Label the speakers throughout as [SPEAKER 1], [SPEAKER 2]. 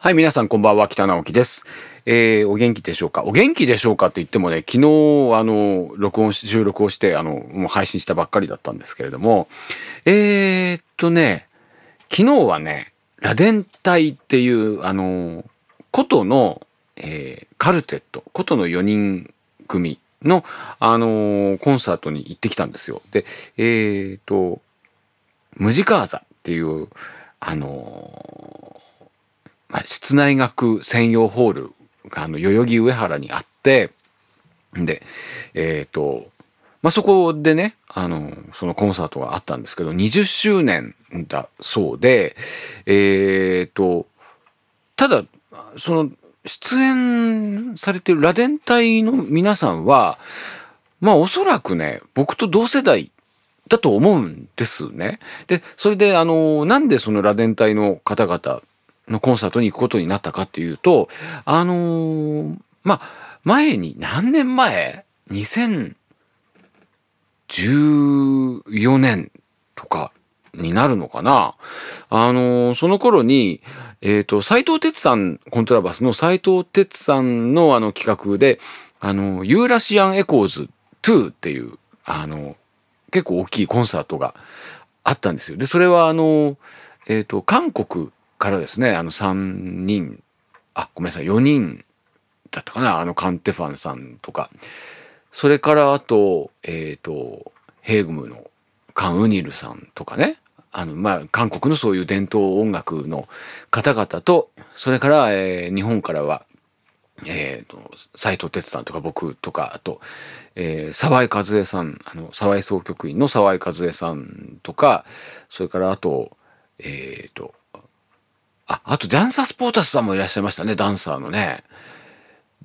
[SPEAKER 1] はい、皆さんこんばんは、北直樹です。えー、お元気でしょうか？お元気でしょうかって言ってもね、昨日、あの、録音し、収録をして、あの、もう配信したばっかりだったんですけれども、えーっとね、昨日はね、螺鈿隊っていう、あの、琴の、えーカルテット、琴の4人組の、あのコンサートに行ってきたんですよ。で、えーっと、ムジカーザっていう、あの室内楽専用ホールがあの代々木上原にあってでえっ、とまあそこでねあのそのコンサートがあったんですけど20周年だそうでえっ、とただその出演されてる螺鈿隊の皆さんはまあおそらくね僕と同世代だと思うんですね。で、それで、あの、なんでその螺鈿隊の方々のコンサートに行くことになったかっていうと、あのーまあ、前に、何年前 ?2014 年とかになるのかな？あのーその頃に、えっ、と、斎藤哲さん、コントラバスの斎藤哲さんのあの企画で、あの、 Eurasian Echoes 2っていう、あの、結構大きいコンサートがあったんですよ。で、それはあの、えっ、と、韓国からですね、あの3人、あ、ごめんなさい、4人だったかな、あのカンテファンさんとか、それからあと、えっ、と、ヘグムのカン・ウニルさんとかね、あの、まあ、韓国のそういう伝統音楽の方々と、それから、えー日本からは、えー、と、斎藤哲さんとか僕とか、あと、えー、沢井和恵さん、あの、沢井総局員の沢井和恵さんとか、それからあと、えー、と、あ、あと、ジャンサースポータスさんもいらっしゃいましたね、ダンサーのね。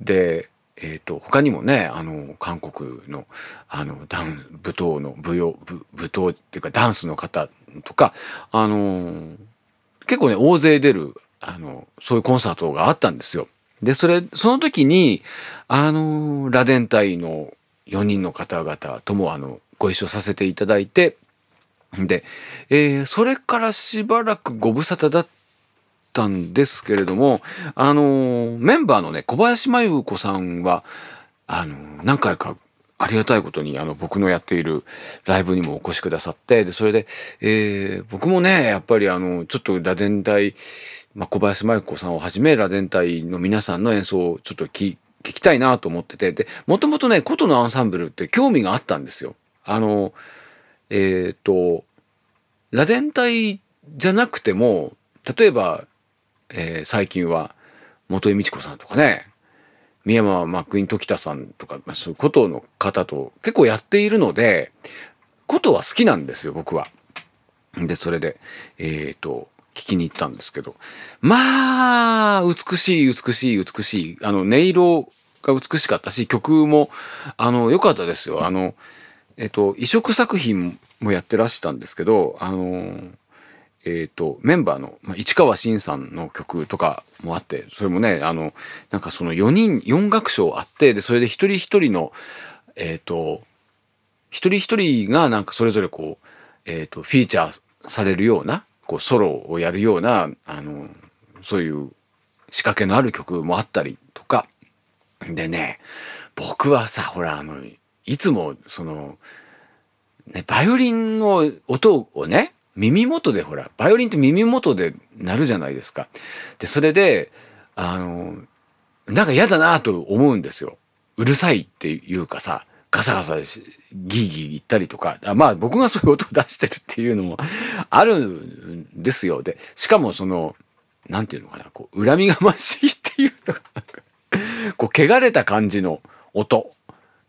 [SPEAKER 1] で、えー、と、他にもね、あの、韓国の、あの、ダン、舞踏の、舞踊、舞舞踏っていうか、ダンスの方とか、あの結構ね、大勢出る、あの、そういうコンサートがあったんですよ。で、それ、その時に、あの、螺鈿隊の4人の方々とも、あの、ご一緒させていただいて、で、えーそれからしばらくご無沙汰だったったんですけれども、あの、メンバーのね、小林真由子さんは、あの、何回かありがたいことに、あの、僕のやっているライブにもお越しくださって、で、それで、えー僕もね、やっぱりあの、ちょっと螺鈿隊、まあ、小林真由子さんをはじめ、螺鈿隊の皆さんの演奏をちょっと聞聞きたいなと思ってて、で、もともとね、琴のアンサンブルって興味があったんですよ。あの、えっ、と、螺鈿隊じゃなくても、例えば、えー最近は、元井美智子さんとかね、宮山マックイン時田さんとか、まあ、そういう琴の方と結構やっているので、琴は好きなんですよ、僕は。で、それで、えっ、と、聞きに行ったんですけど、まあ、美しい、美しい、美しい。あの、音色が美しかったし、曲も、あの、良かったですよ。あの、えっ、と、移植作品もやってらしたんですけど、あの、えっ、と、メンバーの、まあ、市川新さんの曲とかもあって、それもね、あの、なんかその4人、4楽章あって、で、それで一人一人の、えっ、と、一人一人がなんかそれぞれこう、えっ、と、フィーチャーされるような、こう、ソロをやるような、あの、そういう仕掛けのある曲もあったりとか、でね、僕はさ、ほら、あの、いつも、その、ね、バイオリンの音をね、耳元でほら、バイオリンって耳元で鳴るじゃないですか。で、それで、あの、なんか嫌だなと思うんですよ。うるさいっていうかさ、ガサガサしギーギー言ったりとか、あまあ僕がそういう音を出してるっていうのも あるんですよ。で、しかもその、なんていうのかな、こう、恨みがましいっていうのが、こう、汚れた感じの音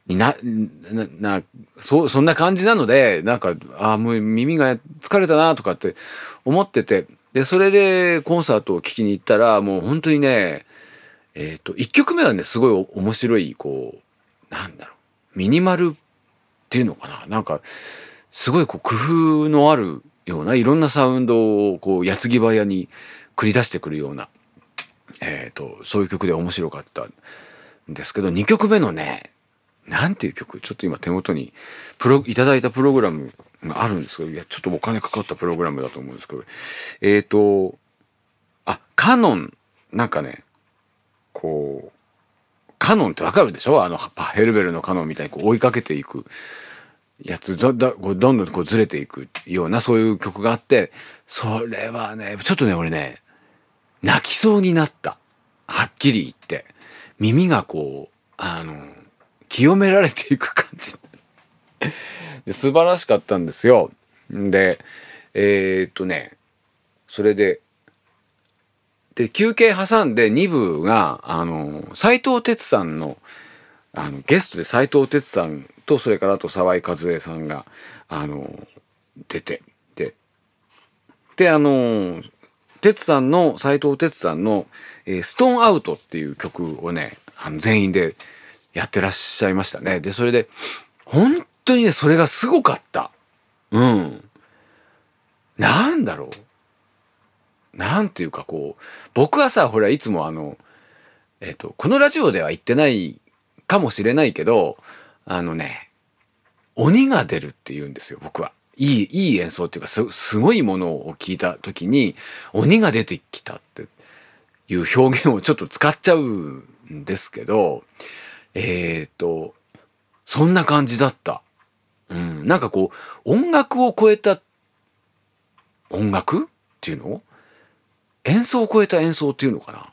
[SPEAKER 1] にな、な、な、そ、そんな感じなので、なんか、ああ、もう耳が疲れたなとかって思ってて、で、それでコンサートを聴きに行ったら、もう本当にね、えっ、と、一曲目はね、すごい面白い、こう、なんだろう、ミニマルっていうのかな、なんか、すごいこう工夫のあるような、いろんなサウンドを、こう、矢継ぎ早に繰り出してくるような、えっ、と、そういう曲で面白かったんですけど、2曲目のね、なんていう曲ちょっと今手元に、プロ、いただいたプログラムがあるんですけど、いや、ちょっとお金かかったプログラムだと思うんですけど、えっ、と、あ、カノンなんかね、こう、カノンってわかるでしょ？あの、ヘルベルのカノンみたいにこう追いかけていくやつ、ど、ど、どんどんこうずれていくようなそういう曲があって、それはね、ちょっとね、俺ね、泣きそうになった。はっきり言って。耳がこう、あの、清められていく感じ。で素晴らしかったんですよ。で、えー、っとね、それで、で、休憩挟んで2部が、あの、斎藤哲さんの、あの、ゲストで斎藤哲さんと、それからあと沢井和恵さんが、あの、出て、で、で、あの、哲さんの、斎藤哲さんの、え、ストーンアウトっていう曲をね、あの、全員でやってらっしゃいましたね。で、それで、本当にね、それがすごかった。うん。なんだろう。なんていうかこう、僕はさ、ほら、いつもあの、えっ、ー、と、このラジオでは言ってないかもしれないけど、あのね、鬼が出るって言うんですよ、僕は。いい、いい演奏っていうか、す、すごいものを聞いた時に、鬼が出てきたっていう表現をちょっと使っちゃうんですけど、えっ、ー、と、そんな感じだった。うん、なんかこう、音楽を超えた、音楽っていうの？演奏を超えた演奏っていうのか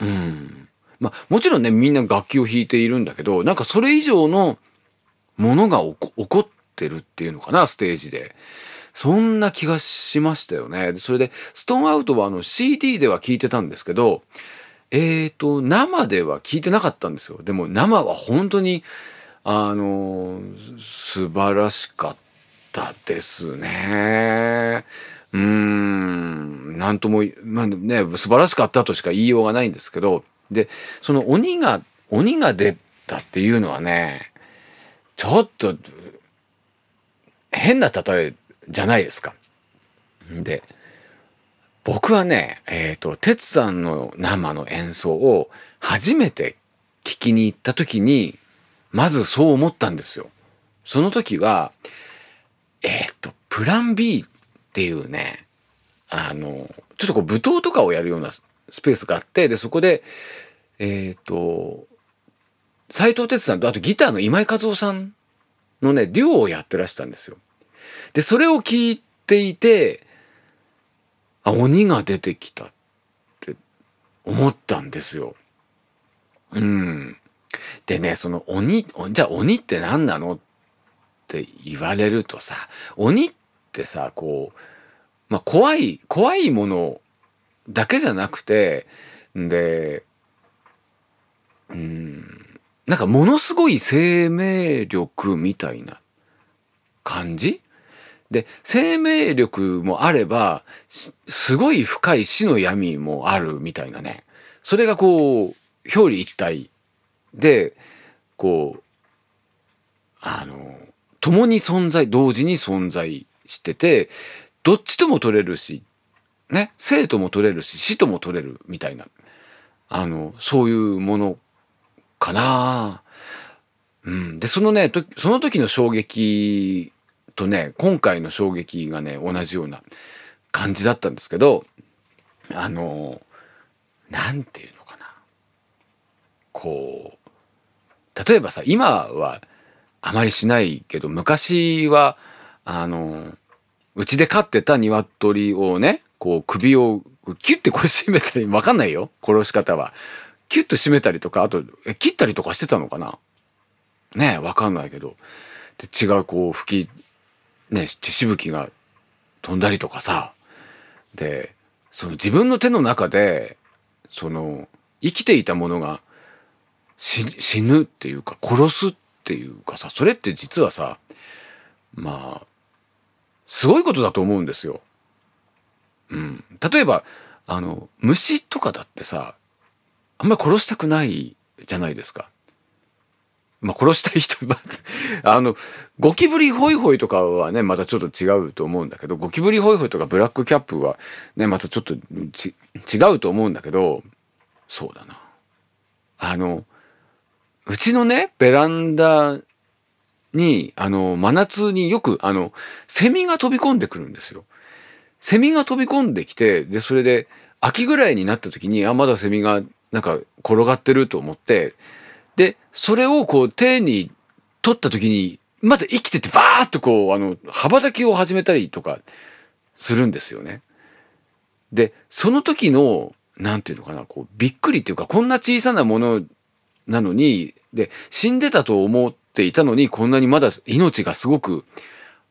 [SPEAKER 1] な？うん。まあ、もちろんね、みんな楽器を弾いているんだけど、なんかそれ以上のものが起こってるっていうのかな、ステージで。そんな気がしましたよね。それで、ストーンアウトはあの CD では聞いてたんですけど、えっ、ー、と、生では聞いてなかったんですよ。でも生は本当に、あの、素晴らしかったですね。うーん、なんとも、まあね、素晴らしかったとしか言いようがないんですけど、で、その鬼が、鬼が出たっていうのはね、ちょっと、変な例えじゃないですか。で、僕はね、えっ、ー、と、哲さんの生の演奏を初めて聞きに行った時に、まずそう思ったんですよ。その時は、えっ、ー、と、プラン B っていうね、あの、ちょっとこう舞踏とかをやるようなスペースがあって、で、そこで、えっ、ー、と、斎藤哲さんと、あとギターの今井和夫さんのね、デュオをやってらしたんですよ。で、それを聞いていて、あ、鬼が出てきたって思ったんですよ。うん。でね、その鬼、じゃあ鬼って何なのって言われるとさ、鬼ってさ、こう、まあ怖い、怖いものだけじゃなくて、で、うん、なんかものすごい生命力みたいな感じで、生命力もあれば、すごい深い死の闇もあるみたいなね。それがこう、表裏一体で、こう、あの、共に存在、同時に存在してて、どっちとも取れるし、ね、生とも取れるし、死とも取れるみたいな、あの、そういうものかなうん。で、そのね、その時の衝撃とね、今回の衝撃がね、同じような感じだったんですけど、あの、なんていうのかな。こう、例えばさ、今はあまりしないけど、昔は、あの、うちで飼ってた鶏をね、こう首をキュッてこう締めたり、わかんないよ。殺し方は。キュッと締めたりとか、あと、え、切ったりとかしてたのかなねえ、わかんないけど。で、血がこう吹きね、血しぶきが飛んだりとかさ、で、その自分の手の中で、その、生きていたものが死ぬっていうか、殺すっていうかさ、それって実はさ、まあ、すごいことだと思うんですよ。うん。例えば、あの、虫とかだってさ、あんまり殺したくないじゃないですか。まあ、殺したい人、あの、ゴキブリホイホイとかはね、またちょっと違うと思うんだけど、ゴキブリホイホイとかブラックキャップはね、またちょっと違うと思うんだけど、そうだな。あの、うちのね、ベランダに、あの、真夏によく、あの、セミが飛び込んでくるんですよ。セミが飛び込んできて、で、それで、秋ぐらいになった時に、あ、まだセミがなんか転がってると思って、で、それをこう手に取った時に、まだ生きててバーッとこう、あの、羽ばたきを始めたりとかするんですよね。で、その時の、なんていうのかな、こう、びっくりっていうか、こんな小さなものなのに、で、死んでたと思っていたのに、こんなにまだ命がすごく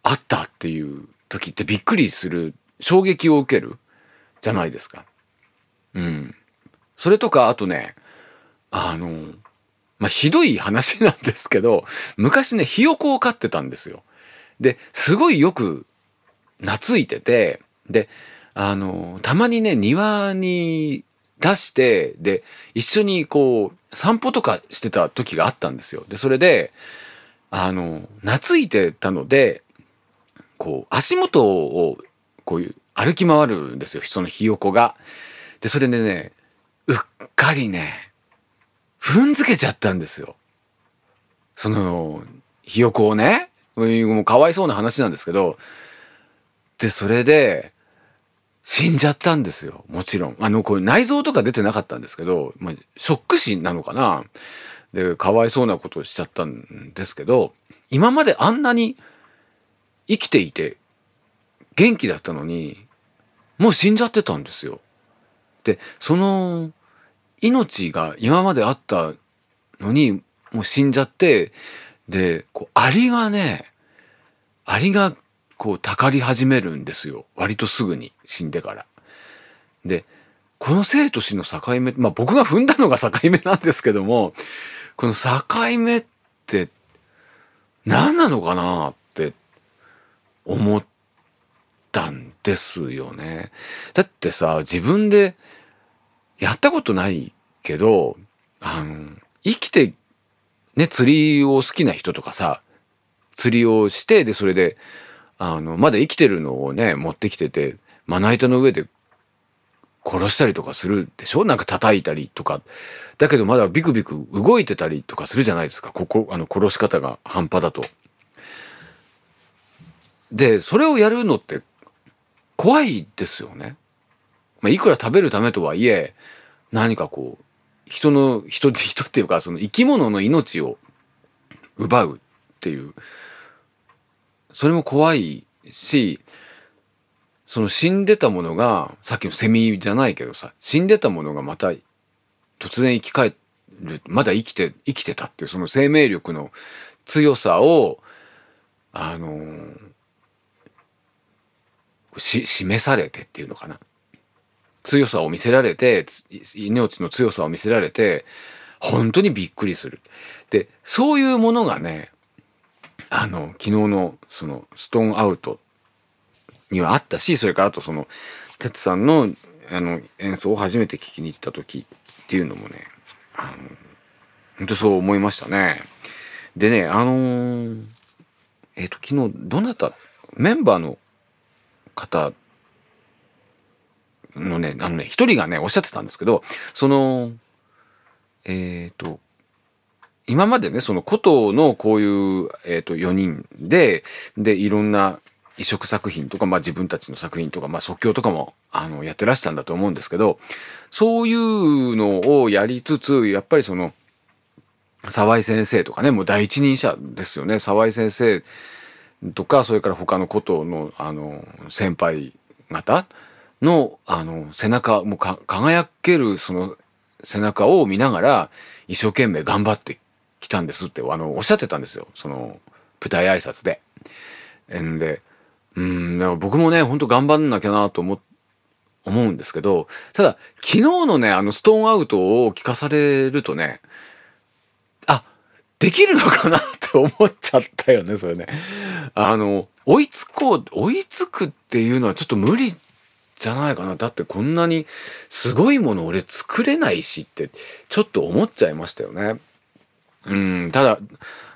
[SPEAKER 1] あったっていう時ってびっくりする、衝撃を受けるじゃないですか。うん。それとか、あとね、あの、まあ、ひどい話なんですけど、昔ね、ひよこを飼ってたんですよ。で、すごいよく懐いてて、で、あの、たまにね、庭に出して、で、一緒にこう、散歩とかしてた時があったんですよ。で、それで、あの、懐いてたので、こう、足元を、こういう、歩き回るんですよ、そのひよこが。で、それでね、うっかりね、踏んづけちゃったんですよ。その、ひよこをね、もうかわいそうな話なんですけど、で、それで、死んじゃったんですよ。もちろん。あの、これ内臓とか出てなかったんですけど、まあ、ショック死なのかなで、かわいそうなことをしちゃったんですけど、今まであんなに生きていて元気だったのに、もう死んじゃってたんですよ。で、その命が今まであったのに、もう死んじゃって、で、こう、アリがね、アリがこう、たかり始めるんですよ。割とすぐに、死んでから。で、この生と死の境目、まあ僕が踏んだのが境目なんですけども、この境目って何なのかなって思ったんですよね。だってさ、自分でやったことないけど、あの、生きて、ね、釣りを好きな人とかさ、釣りをして、で、それで、あの、まだ生きてるのをね、持ってきてて、まな板の上で殺したりとかするでしょ？なんか叩いたりとか。だけどまだビクビク動いてたりとかするじゃないですか。ここ、あの、殺し方が半端だと。で、それをやるのって怖いですよね。まあ、いくら食べるためとはいえ、何かこう、人の、人、人っていうか、その生き物の命を奪うっていう、それも怖いし、その死んでたものが、さっきのセミじゃないけどさ、死んでたものがまた突然生き返る、まだ生きて、生きてたっていうその生命力の強さを、あのー、し、示されてっていうのかな。強さを見せられて、命の強さを見せられて、本当にびっくりする。で、そういうものがね、あの、昨日のそのストーンアウトにはあったし、それからあとその、哲さんのあの演奏を初めて聴きに行った時っていうのもね、あの、本当そう思いましたね。でね、あのー、えっ、ー、と、昨日、どなた、メンバーの方のね、あのね、一人がね、おっしゃってたんですけど、その、えっ、ー、と、今までね、その古都のこういう、えっ、ー、と、4人で、で、いろんな移植作品とか、まあ自分たちの作品とか、まあ即興とかも、あの、やってらしたんだと思うんですけど、そういうのをやりつつ、やっぱりその、沢井先生とかね、もう第一人者ですよね。沢井先生とか、それから他のことの、あの、先輩方の、あの、背中、もうか輝けるその背中を見ながら、一生懸命頑張って来たんですって、あの、おっしゃってたんですよ。その、舞台挨拶で。んで、うん、だから僕もね、ほんと頑張んなきゃなと思っ、思うんですけど、ただ、昨日のね、あの、ストーンアウトを聞かされるとね、あ、できるのかなって思っちゃったよね、それね。あの、追いつこう、追いつくっていうのはちょっと無理じゃないかな。だってこんなにすごいもの俺作れないしって、ちょっと思っちゃいましたよね。うん、ただ、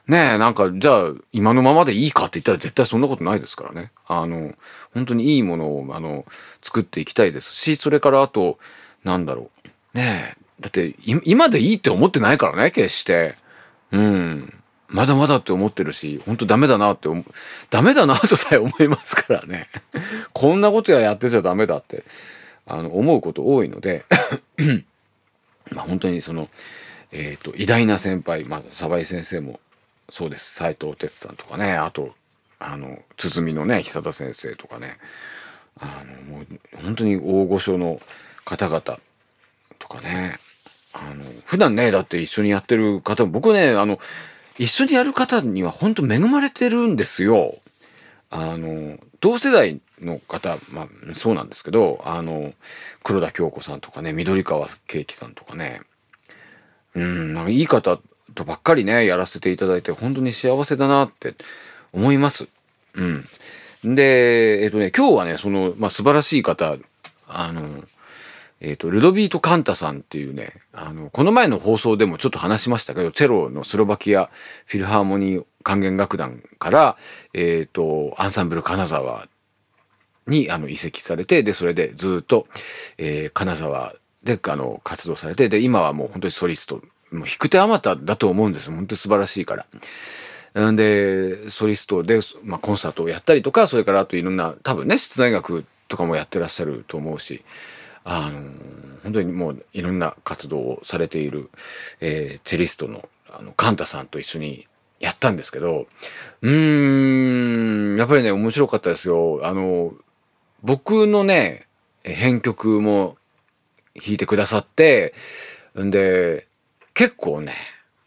[SPEAKER 1] ねえ、なんか、じゃあ、今のままでいいかって言ったら絶対そんなことないですからね。あの、本当にいいものを、あの、作っていきたいですし、それからあと、なんだろう。ねえ、だって、今でいいって思ってないからね、決して。うん。まだまだって思ってるし、本当ダメだなって思、ダメだなとさえ思いますからね。こんなことややってちゃダメだってあの思うこと多いので まあ本当にその、えーと、偉大な先輩、まあ、鯖井先生もそうです斎藤哲さんとかねあとあの鼓のね久田先生とかねあのもう本当に大御所の方々とかねあの普段ねだって一緒にやってる方も僕ねあの一緒にやる方には本当恵まれてるんですよ。あの同世代の方、まあ、そうなんですけどあの黒田京子さんとかね緑川慶樹さんとかねうんなんかいい方とばっかりねやらせていただいて本当に幸せだなって思います。うん、でえっ、とね今日はねその、まあ、素晴らしい方あのえっ、ー、と、ルドビート・カンタさんっていうね、あの、この前の放送でもちょっと話しましたけど、チェロのスロバキアフィルハーモニー管弦楽団から、えっ、ー、と、アンサンブル金沢にあの移籍されて、で、それでずっと、えー、金沢であの活動されて、で、今はもう本当にソリスト、もう弾く手あまただと思うんです。本当に素晴らしいから。なんで、ソリストで、まあ、コンサートをやったりとか、それからあといろんな、多分ね、室内楽とかもやってらっしゃると思うし、あの本当にもういろんな活動をされている、えー、チェリストのあのカンタさんと一緒にやったんですけどうーんやっぱりね面白かったですよ。あの僕のね編曲も弾いてくださってんで結構ね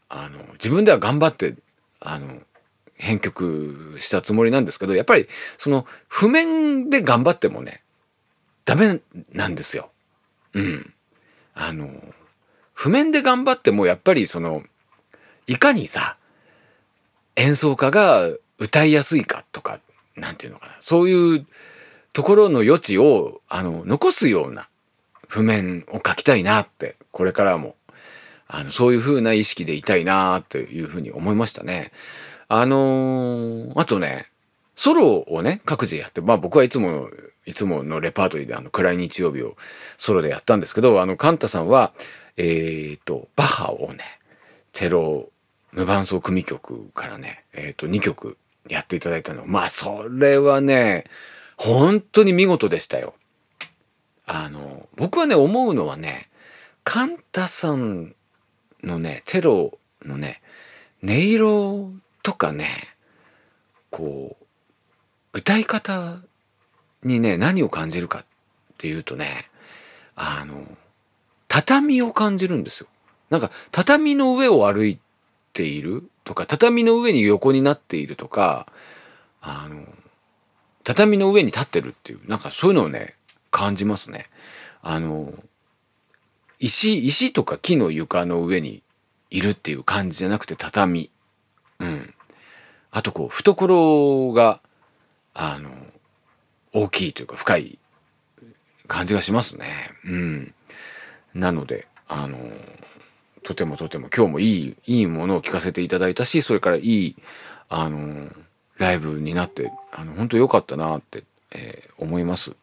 [SPEAKER 1] あの自分では頑張ってあの編曲したつもりなんですけどやっぱりその譜面で頑張ってもねダメなんですよ。うん。あの、譜面で頑張ってもやっぱりその、いかにさ、演奏家が歌いやすいかとか、なんていうのかな。そういうところの余地を、あの、残すような譜面を書きたいなって、これからも、あの、そういう風な意識でいたいなっていうふうに思いましたね。あのー、あとね、ソロをね、各自やって、まあ僕はいつもいつものレパートリーであの暗い日曜日をソロでやったんですけど、あのカンタさんは、えっ、と、バッハをね、テロ無伴奏組曲からね、えっ、と2曲やっていただいたの。まあそれはね、本当に見事でしたよ。あの、僕はね、思うのはね、カンタさんのね、テロのね、音色とかね、こう、歌い方にね、何を感じるかっていうとね、あの、畳を感じるんですよ。なんか、畳の上を歩いているとか、畳の上に横になっているとか、あの、畳の上に立ってるっていう、なんかそういうのをね、感じますね。あの、石、石とか木の床の上にいるっていう感じじゃなくて畳。うん。あとこう、懐が、あの、大きいというか深い感じがしますね。うん。なので、あの、とてもとても今日もいい、いいものを聞かせていただいたし、それからいい、あの、ライブになって、あの、本当良かったなって、えー、思います。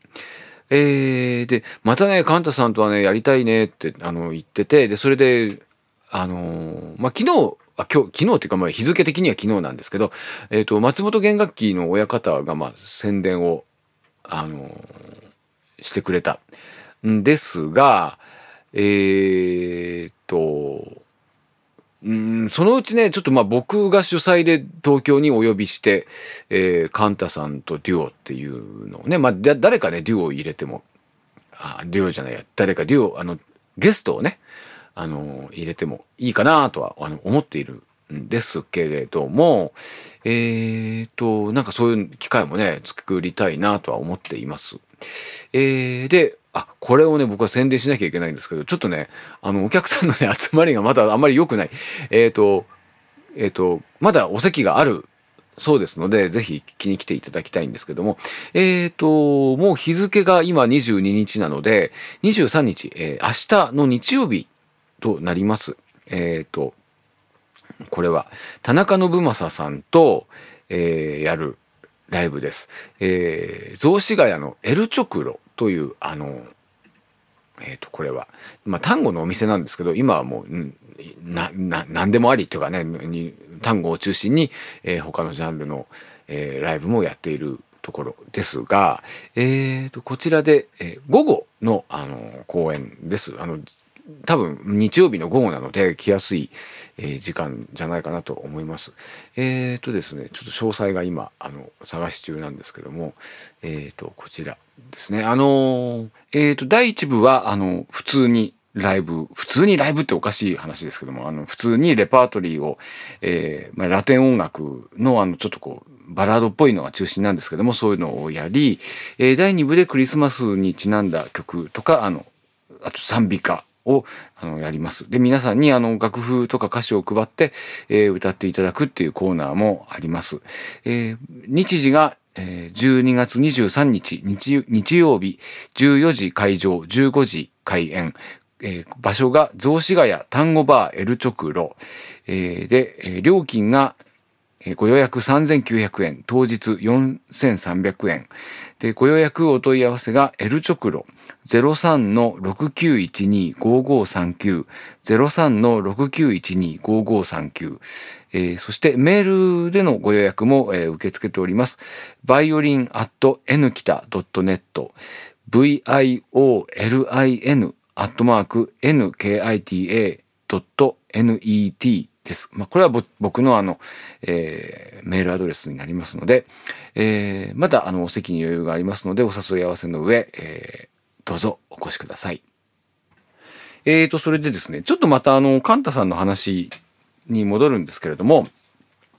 [SPEAKER 1] えー、で、またね、カンタさんとはね、やりたいねって、あの、言ってて、で、それで、あのまあ、昨日、あ今日昨日っていうかまあ日付的には昨日なんですけど、えっ、ー、と松本弦楽器の親方がまあ宣伝をあのしてくれた。んですが、えー、っと、んそのうちね、ちょっとまあ僕が主催で東京にお呼びして、えー、カンタさんとデュオっていうのをね、まあ誰かね、デュオを入れても、あ、デュオじゃないや、誰かデュオ、あの、ゲストをね、あの、入れてもいいかなとはあの思っているんですけれども、えーと、なんかそういう機会もね、作りたいなとは思っています。えー、で、あ、これをね、僕は宣伝しなきゃいけないんですけど、ちょっとね、あの、お客さんのね、集まりがまだあんまり良くない。えーと、えーと、まだお席があるそうですので、ぜひ聞きに来ていただきたいんですけども、えっ、ー、と、もう日付が今22日なので、23日、えー、明日の日曜日となります。えっ、ー、と、これは田中信正さんと、えー、やるライブです。えー、雑司ヶ谷のエルチョクロというあのえっ、ー、とこれはまあ単語のお店なんですけど今はもう、ん、なな何でもありっていうかね単語を中心に、えー、他のジャンルの、えー、ライブもやっているところですが、えー、とこちらで、えー、午後のあの公演です。あの多分日曜日の午後なので来やすい、え、時間じゃないかなと思います。えっ、ー、とですねちょっと詳細が今あの探し中なんですけどもえっ、ー、とこちらですねあのえっ、と第1部はあの普通にライブ、普通にライブっておかしい話ですけども、あの、普通にレパートリーを、えー、まあ、ラテン音楽の、あの、ちょっとこう、バラードっぽいのが中心なんですけども、そういうのをやり、えー、第2部でクリスマスにちなんだ曲とか、あの、あと賛美歌をあのやります。で、皆さんにあの楽譜とか歌詞を配って、えー、歌っていただくっていうコーナーもあります。えー、日時がえー、12月23日日日曜日14時会場15時開演えー、場所が雑司ヶ谷単語バーエルチョクロ、えー、で、えー、料金が、え、ご予約3900円、当日4300円。で、ご予約お問い合わせがエルチョクロ03-6912-5539 03-6912-5539えー、そしてメールでのご予約も、えー、受け付けております。バイオリンアット n キタ .net violin アットマーク nkita.net です。まあ、これは僕のあの、えー、メールアドレスになりますので、えー、まだあの、お席に余裕がありますので、お誘い合わせの上、えー、どうぞお越しください。えーと、それでですね、ちょっとまたあの、カンタさんの話に戻るんですけれども、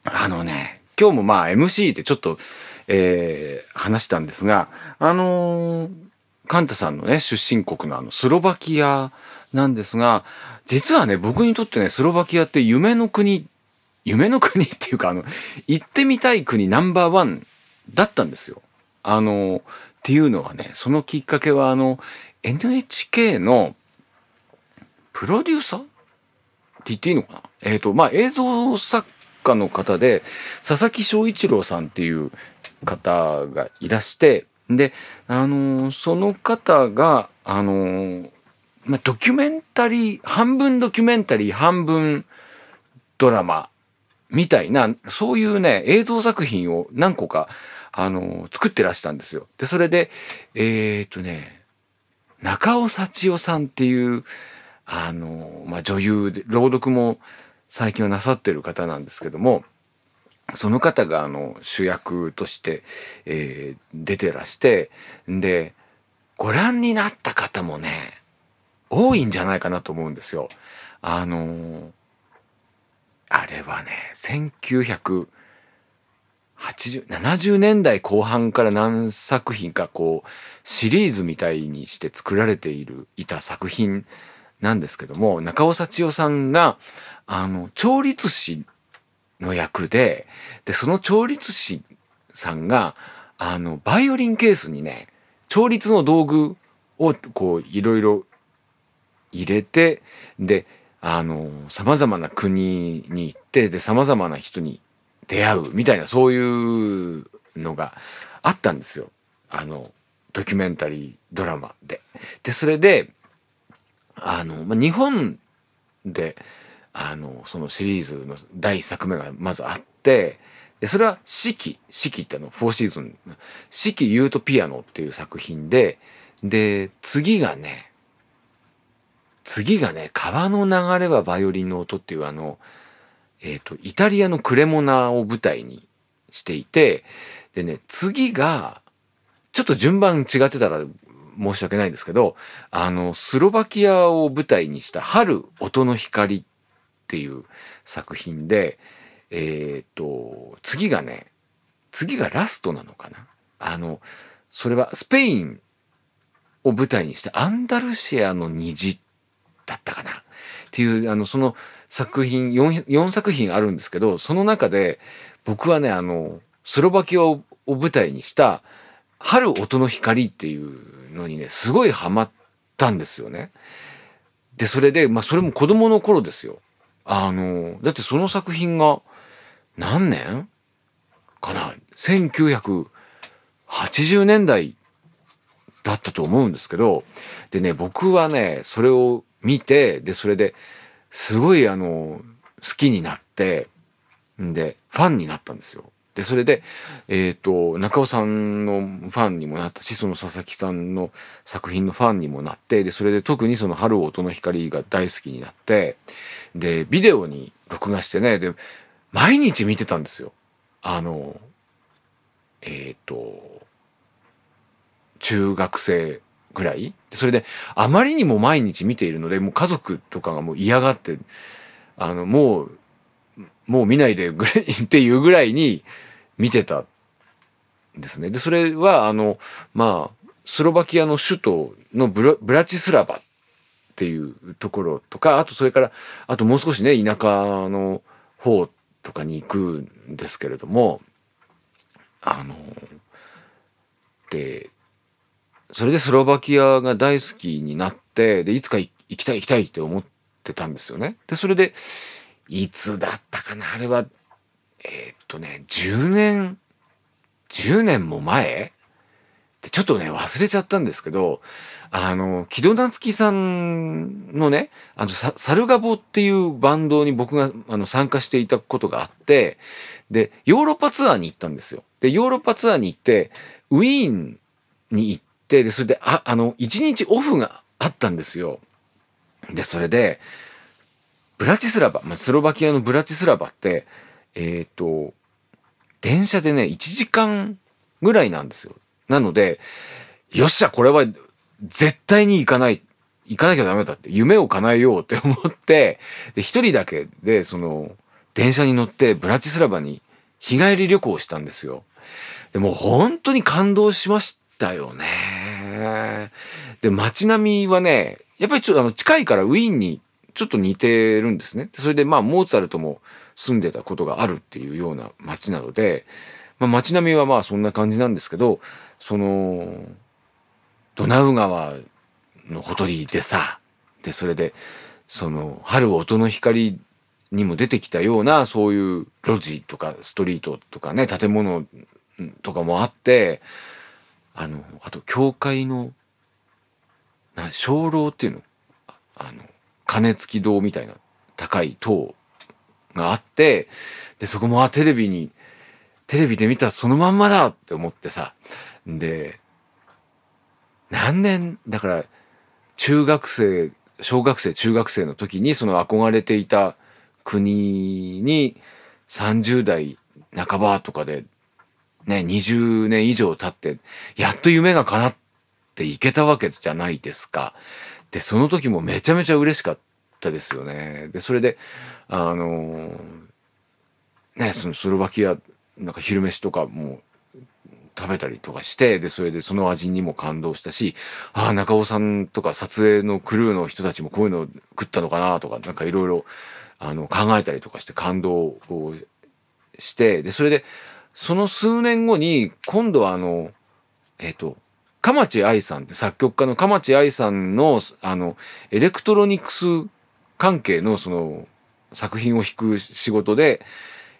[SPEAKER 1] あのね、今日もまあ MC でちょっと、えー、話したんですが、あのー、カンタさんのね、出身国のあの、スロバキアなんですが、実はね、僕にとってね、スロバキアって夢の国、夢の国っていうか、あの、行ってみたい国ナンバーワンだったんですよ。あの、っていうのはね、そのきっかけはあの、NHK のプロデューサーって言っていいのかな？えっ、ー、と、まあ、映像作家の方で、佐々木翔一郎さんっていう方がいらして、で、あの、その方が、あの、まあ、ドキュメンタリー、半分ドキュメンタリー、半分ドラマみたいな、そういうね、映像作品を何個か、あの、作ってらしたんですよ。で、それで、えっとね、中尾幸代さんっていう、あのまあ、女優で、朗読も最近はなさってる方なんですけども、その方があの主役として、えー、出てらして、で、ご覧になった方もね、多いんじゃないかなと思うんですよ。あのー、あれはね、1980、70年代後半から何作品かこう、シリーズみたいにして作られている、いた作品なんですけども、中尾幸代さんが、あの、調律師の役で、で、その調律師さんが、あの、バイオリンケースにね、調律の道具をこう、いろいろ入れて、で、あの、様々な国に行って、で、様々な人に出会うみたいな、そういうのがあったんですよ。あの、ドキュメンタリードラマで。で、それで、あの、まあ、日本で、あの、そのシリーズの第一作目がまずあって、でそれは四季、四季ってあの、フォーシーズン、四季ユートピアノっていう作品で、で、次がね、次がね、川の流れはバイオリンの音っていうあの、えっ、ー、と、イタリアのクレモナを舞台にしていて、でね、次が、ちょっと順番違ってたら申し訳ないんですけど、あの、スロバキアを舞台にした春音の光っていう作品で、えっ、と、次がね、次がラストなのかな。あの、それはスペインを舞台にしてアンダルシアの虹っだったかなっていう、あの、その作品4、4作品あるんですけど、その中で僕はね、あの、スロバキアを舞台にした春音の光っていうのにね、すごいハマったんですよね。で、それで、まあそれも子供の頃ですよ。あの、だってその作品が何年？かな ?1980 年代だったと思うんですけど、でね、僕はね、それを見て、で、それですごいあの、好きになって、んで、ファンになったんですよ。でそれで、えーと、中尾さんのファンにもなったしその佐々木さんの作品のファンにもなってでそれで特にその「春音の光」が大好きになってでビデオに録画してねで毎日見てたんですよ。あのえっ、ー、と中学生ぐらい？それであまりにも毎日見ているのでもう家族とかがもう嫌がってあのもうもう見ないでぐらい っていうぐらいに見てたんですね。で、それは、あの、まあ、スロバキアの首都のブラブラチスラバっていうところとか、あとそれから、あともう少しね、田舎の方とかに行くんですけれども、あの、で、それでスロバキアが大好きになって、で、いつか行きたい行きたいって思ってたんですよね。で、それで、いつだったかなあれは、えー、っとね、10年、10年も前？ってちょっとね、忘れちゃったんですけど、あの、木戸夏樹さんのね、あの、サルガボっていうバンドに僕があの参加していたことがあって、で、ヨーロッパツアーに行ったんですよ。で、ヨーロッパツアーに行って、ウィーンに行って、で、それで、あ、あの、1日オフがあったんですよ。で、それで、ブラチスラバ、まあ、スロバキアのブラチスラバって、えっ、ー、と、電車でね、1時間ぐらいなんですよ。なので、よっしゃ、これは絶対に行かない、行かなきゃダメだって、夢を叶えようって思って、で、一人だけで、その、電車に乗ってブラチスラバに日帰り旅行したんですよ。でも本当に感動しましたよね。で、街並みはね、やっぱりちょっとあの近いからウィーンにちょっと似てるんですね。それでまあモーツァルトも住んでたことがあるっていうような街なので、まあ、街並みはまあそんな感じなんですけどそのドナウ川のほとりでさでそれでその春音の光にも出てきたようなそういう路地とかストリートとかね建物とかもあってあのあと教会のな鐘楼っていうのあの鐘付き堂みたいな高い塔があって、で、そこも、あ、テレビに、テレビで見たらそのまんまだって思ってさ。で、何年、だから、中学生、小学生、中学生の時にその憧れていた国に30代半ばとかで、ね、20年以上経って、やっと夢が叶っていけたわけじゃないですか。で、その時もめちゃめちゃ嬉しかったですよね。で、それで、あのね、そのスロバキア、なんか昼飯とかも食べたりとかして、で、それでその味にも感動したし、ああ、中尾さんとか撮影のクルーの人たちもこういうの食ったのかなとか、なんかいろいろ、あの、考えたりとかして感動をして、で、それで、その数年後に、今度はあの、えっ、ー、と、蒲池愛さんって作曲家の蒲池愛さんの、あの、エレクトロニクス関係のその作品を弾く仕事で、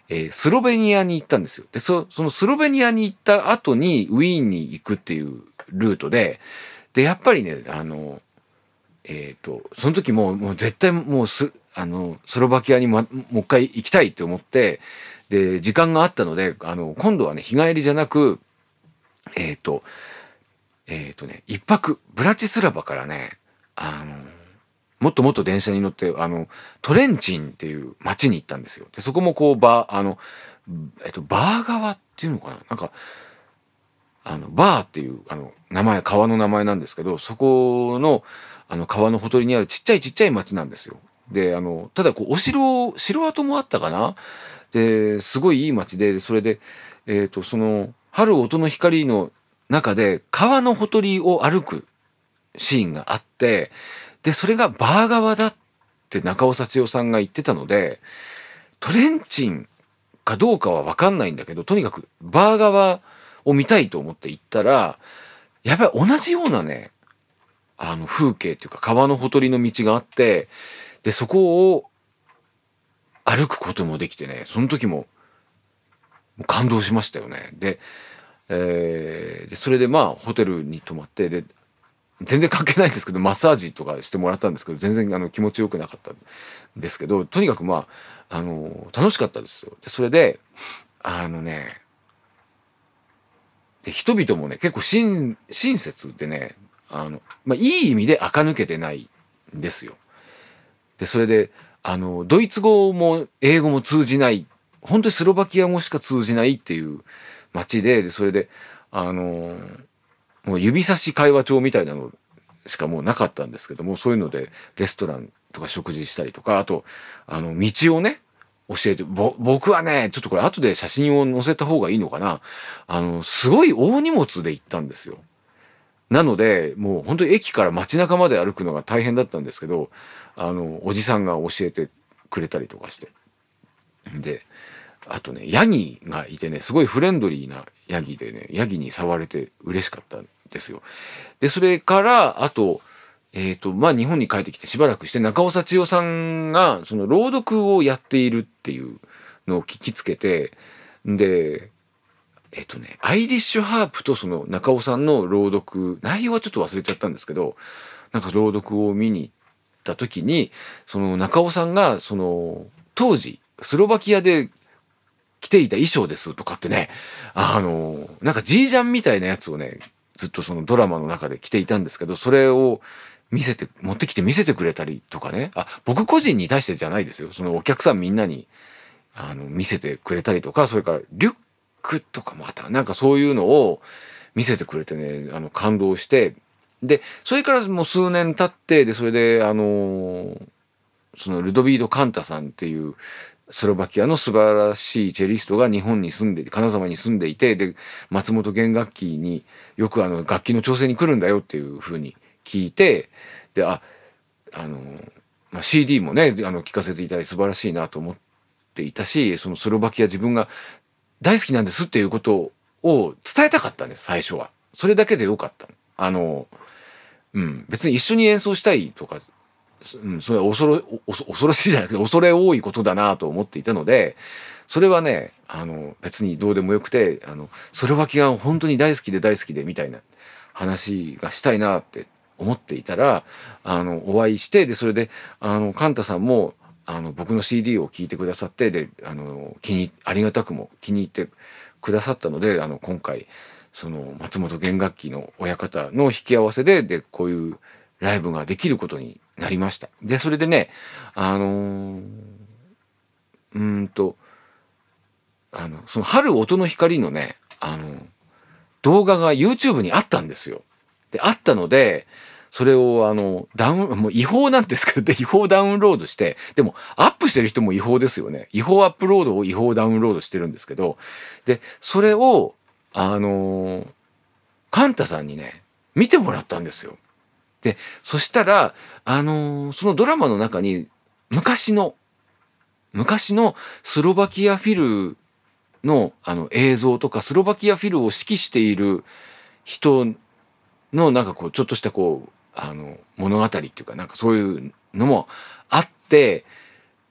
[SPEAKER 1] えー、スロベニアに行ったんですよ。で、そそのスロベニアに行った後にウィーンに行くっていうルートで、で、やっぱりね、あの、えっ、ー、と、その時ももう絶対もうす、あの、スロバキアに、ま、もう一回行きたいって思って、で、時間があったので、あの、今度はね、日帰りじゃなく、えっ、ー、と、えっ、ー、とね、一泊、ブラチスラバからね、あの、もっともっと電車に乗って、あの、トレンチンっていう街に行ったんですよ。で、そこもこう、バー、あの、えっと、バー川っていうのかな？なんか、あの、バーっていう、あの、名前、川の名前なんですけど、そこの、あの、川のほとりにあるちっちゃいちっちゃい町なんですよ。で、あの、ただ、こう、お城、城跡もあったかな？で、すごいいい町で、それで、え、ー、と、その、春音の光の中で川のほとりを歩くシーンがあって、で、それがバー側だって中尾幸代さんが言ってたので、トレンチンかどうかはわかんないんだけど、とにかくバー側を見たいと思って行ったら、やっぱり同じようなね、あの風景っていうか川のほとりの道があって、で、そこを歩くこともできてね、その時も感動しましたよね。で、えー、でそれでまあホテルに泊まってで全然関係ないんですけどマッサージとかしてもらったんですけど全然あの気持ちよくなかったんですけどとにかくまああの楽しかったですよ。でそれであのねで人々もね結構親親切でねあの、まあ、いい意味で垢抜けてないんですよ。でそれであのドイツ語も英語も通じない本当にスロバキア語しか通じないっていう街でそれであのもう指差し会話帳みたいなのしかもうなかったんですけどもそういうのでレストランとか食事したりとかあとあの道をね教えて僕はねちょっとこれ後で写真を載せた方がいいのかなあのすごい大荷物で行ったんですよ。なのでもう本当に駅から街中まで歩くのが大変だったんですけどあのおじさんが教えてくれたりとかしてであとねヤギがいてねすごいフレンドリーなヤギでねヤギに触れて嬉しかったんですよ。でそれからあとえっ、ー、とまあ日本に帰ってきてしばらくして中尾幸代さんがその朗読をやっているっていうのを聞きつけてでえっとね、アイリッシュハープとその中尾さんの朗読、内容はちょっと忘れちゃったんですけど、なんか朗読を見に行った時に、その中尾さんが、その、当時、スロバキアで着ていた衣装ですとかってね、あの、なんかジージャンみたいなやつをね、ずっとそのドラマの中で着ていたんですけど、それを見せて、持ってきて見せてくれたりとかね、あ、僕個人に対してじゃないですよ。そのお客さんみんなに、あの、見せてくれたりとか、それからリュックとかまた。なんかそういうのを見せてくれてねあの感動して。でそれからもう数年経ってでそれであのそのルドビード・カンタさんっていうスロバキアの素晴らしいチェリストが日本に住んで金沢に住んでいてで松本弦楽器によくあの楽器の調整に来るんだよっていうふうに聞いてでああの、まあ、CD もねあの聞かせていただいて素晴らしいなと思っていたしそのスロバキア自分が大好きなんですっていうことを伝えたかったんです、最初は。それだけでよかったあの、うん、別に一緒に演奏したいとか、うん、それは恐ろ、恐ろしいじゃなくて恐れ多いことだなと思っていたので、それはね、あの、別にどうでもよくて、あの、それは気が本当に大好きで大好きでみたいな話がしたいなって思っていたら、あの、お会いして、で、それで、あの、カンタさんも、あの僕の CD を聴いてくださってであの気にありがたくも気に入ってくださったのであの今回その松本弦楽器の親方の引き合わせででこういうライブができることになりました。でそれでねあのー、うんとあのその「春音の光」のねあの動画が YouTube にあったんですよ。であったのでそれをあの、ダウン、もう違法なんですけど、違法ダウンロードして、でもアップしてる人も違法ですよね。違法アップロードを違法ダウンロードしてるんですけど、で、それを、あのカンタさんにね、見てもらったんですよ。で、そしたら、あのそのドラマの中に、昔の、昔のスロバキアフィルのあの映像とか、スロバキアフィルを指揮している人のなんかこう、ちょっとしたこう、あの物語っていうかなんかそういうのもあって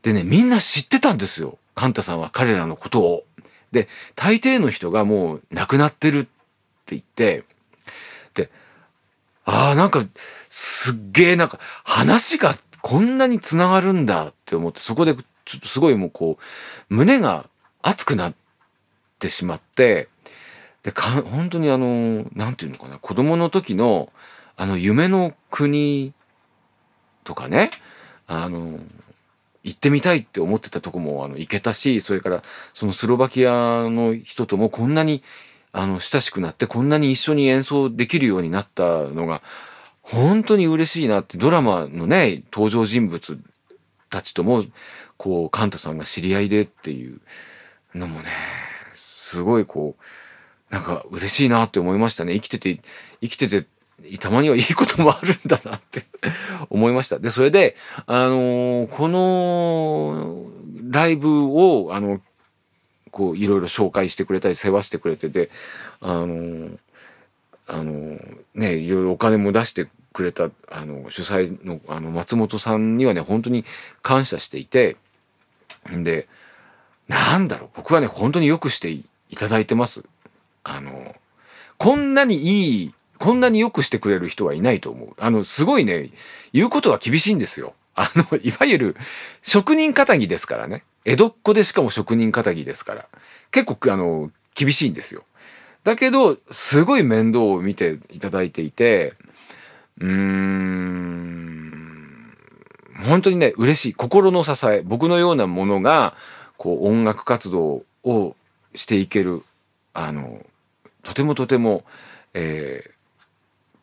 [SPEAKER 1] でねみんな知ってたんですよカンタさんは彼らのことを。で大抵の人がもう亡くなってるって言ってでああなんかすっげえなんか話がこんなにつながるんだって思ってそこでちょっとすごいもうこう胸が熱くなってしまってでか本当にあの何て言うのかな子供の時のあの夢の国とかねあの行ってみたいって思ってたとこもあの行けたしそれからそのスロバキアの人ともこんなにあの親しくなってこんなに一緒に演奏できるようになったのが本当に嬉しいなってドラマのね登場人物たちともこうカンタさんが知り合いでっていうのもねすごいこうなんか嬉しいなって思いましたね。生きてて生きててたまにはいいこともあるんだなって 思いました。で、それで、あのー、このライブを、あの、こう、いろいろ紹介してくれたり、世話してくれてて、あのー、あのー、ね、いろいろお金も出してくれた、あの、主催の、あの、松本さんにはね、本当に感謝していて、で、なんだろう、僕はね、本当によくしていただいてます。あの、こんなにいいこんなによくしてくれる人はいないと思う。あの、すごいね、言うことは厳しいんですよ。あの、いわゆる職人仇ですからね。江戸っ子でしかも職人仇ですから。結構、あの、厳しいんですよ。だけど、すごい面倒を見ていただいていて、うーん、本当にね、嬉しい。心の支え。僕のようなものが、こう、音楽活動をしていける、あの、とてもとても、えー、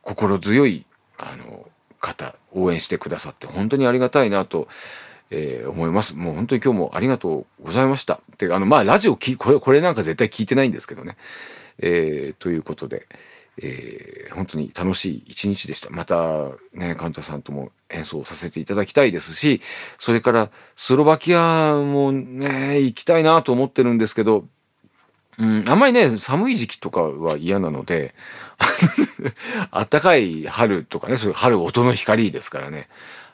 [SPEAKER 1] 心強い、あの、方、応援してくださって本当にありがたいなと、えー、思います。もう本当に今日もありがとうございました。てあの、まあ、ラジオき、これ、これなんか絶対聞いてないんですけどね。えー、ということで、えー、本当に楽しい一日でした。またね、カンタさんとも演奏させていただきたいですし、それからスロバキアもね、行きたいなと思ってるんですけど、うん、あんまりね、寒い時期とかは嫌なので、あったかい春とかね、そういう春音の光ですからね。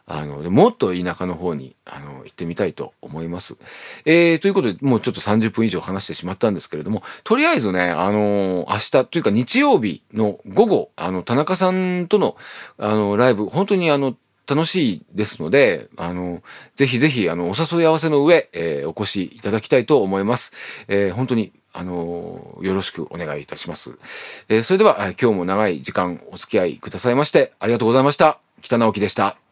[SPEAKER 1] あの、もっと田舎の方に、あの、行ってみたいと思います。えー、ということで、もうちょっと30分以上話してしまったんですけれども、とりあえずね、あの、明日というか日曜日の午後、あの、田中さんとの、あの、ライブ、本当にあの、楽しいですので、あの、ぜひぜひ、あの、お誘い合わせの上、えー、お越しいただきたいと思います。えー、本当に、あの、よろしくお願いいたします。えー、それでは、今日も長い時間お付き合いくださいまして、ありがとうございました。北直樹でした。